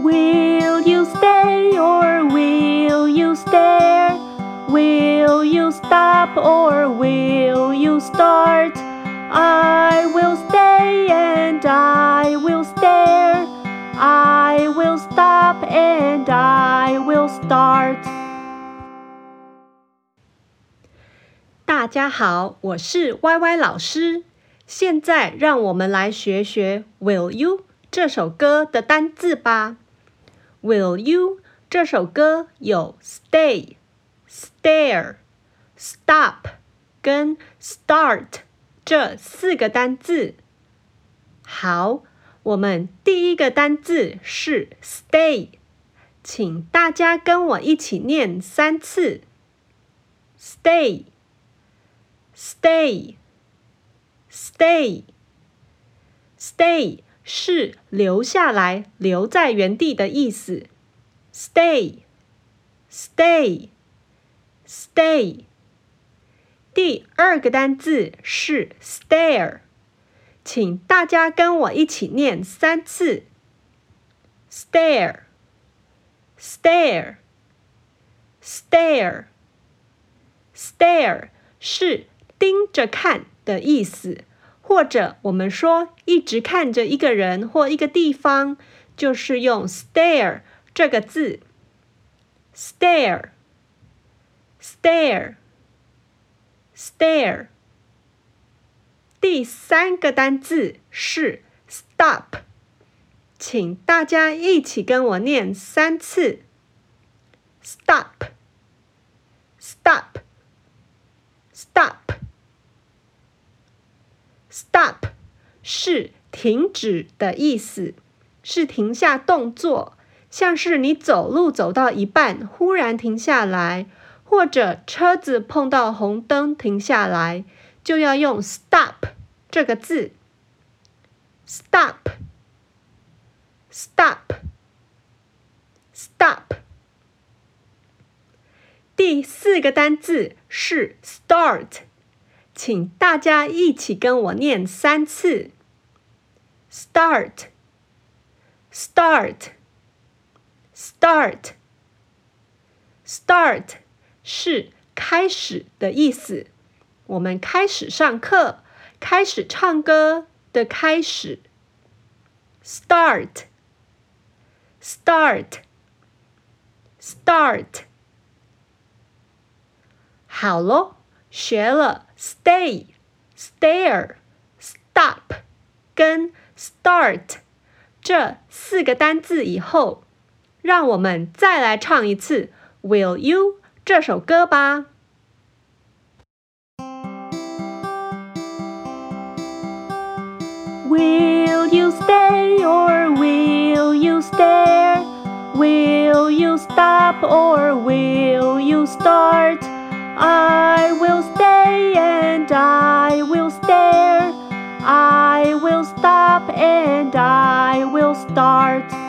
Will you stay or will you stare? Will you stop or will you start? I will stay and I will stare. I will stop and I will start. 大家好，我是 YY 老师。现在让我们来学学 Will you 这首歌的单字吧。 Will you 这首歌有 stay、stare、stop 跟 start 这四个单字。好，我们第一个单字是 stay，请大家跟我一起念三次。Stay, stay, stay, stay。是留下来、留在原地的意思。Stay, stay, stay。第二个单字是 stare，请大家跟我一起念三次。Stare, stare, stare, stare 是盯着看的意思。或者我们说一直看着一个人或一个地方，就是用 stare 这个字。stare，stare，stare。第三个单字是 stop，请大家一起跟我念三次。stop，stop，stop。Stop 是停止的意思，是停下动作，像是你走路走到一半忽然停下来，或者车子碰到红灯停下来，就要用 stop 这个字。Stop，stop，stop。第四个单字是 start。请大家一起跟我念三次：start，start，start，start，是开始的意思。我们开始上课，开始唱歌的开始。start，start，start，好喽。学了 stay、stare、stop 跟 start 这四个单字以后，让我们再来唱一次《Will You》这首歌吧。Will you stay or will you stare? Will you stop or will will stop and I will start.